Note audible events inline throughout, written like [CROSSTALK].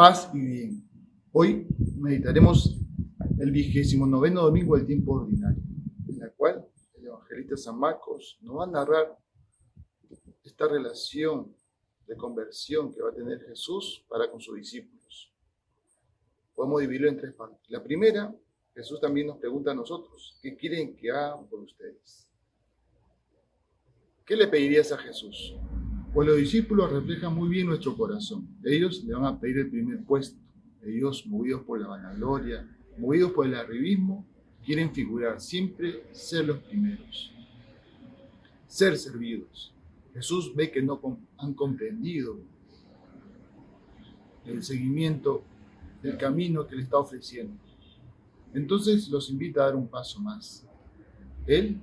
paz y bien. Hoy meditaremos el vigésimo noveno domingo del tiempo ordinario, en la cual el evangelista San Marcos nos va a narrar esta relación de conversión que va a tener Jesús para con sus discípulos. Podemos dividirlo en tres partes. La primera, Jesús también nos pregunta a nosotros, ¿qué quieren que haga por ustedes? ¿Qué le pedirías a Jesús? Pues los discípulos reflejan muy bien nuestro corazón. Ellos le van a pedir el primer puesto. Ellos, movidos por la vanagloria, movidos por el arribismo, quieren figurar, siempre ser los primeros. Ser servidos. Jesús ve que no han comprendido el seguimiento del camino que le está ofreciendo. Entonces los invita a dar un paso más. Él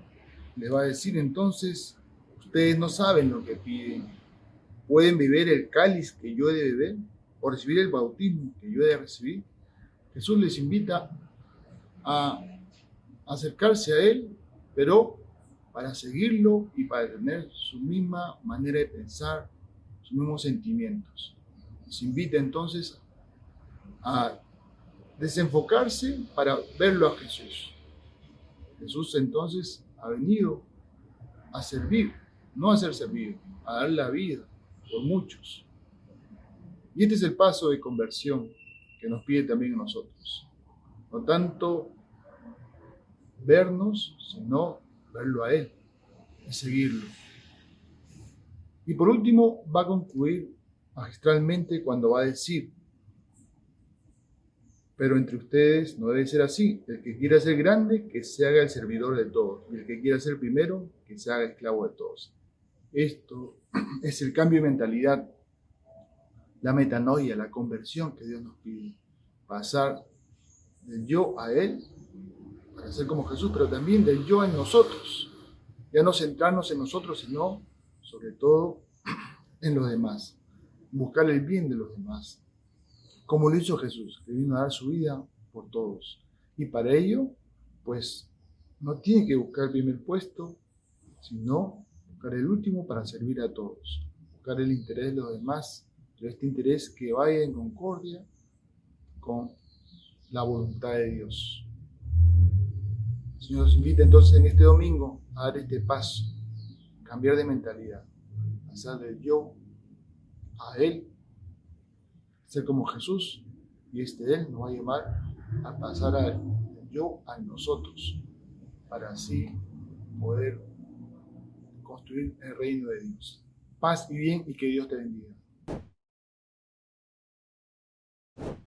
le va a decir entonces, ustedes no saben lo que piden, pueden beber el cáliz que yo he de beber o recibir el bautismo que yo he de recibir. Jesús les invita a acercarse a Él, pero para seguirlo y para tener su misma manera de pensar, sus mismos sentimientos. Les invita entonces a desenfocarse para verlo a Jesús. Jesús entonces ha venido a servir, no a ser servido, a dar la vida por muchos. Y este es el paso de conversión que nos pide también a nosotros. No tanto vernos, sino verlo a Él y seguirlo. Y por último, va a concluir magistralmente cuando va a decir, pero entre ustedes no debe ser así. El que quiera ser grande, que se haga el servidor de todos. Y el que quiera ser primero, que se haga esclavo de todos. Esto [CLEARS THROAT] es el cambio de mentalidad, la metanoia, la conversión que Dios nos pide. Pasar del yo a Él, para ser como Jesús, pero también del yo en nosotros. Ya no centrarnos en nosotros, sino sobre todo [CLEARS THROAT] en los demás. Buscar el bien de los demás. Como lo hizo Jesús, que vino a dar su vida por todos. Y para ello, pues, no tiene que buscar el primer puesto, sino buscar el último para servir a todos, buscar el interés de los demás, pero este interés que vaya en concordia con la voluntad de Dios. El Señor nos invita entonces en este domingo a dar este paso, cambiar de mentalidad, pasar del yo a Él, ser como Jesús, y este Él nos va a llevar a pasar al yo a nosotros, para así poder construir el reino de Dios. Paz y bien y que Dios te bendiga.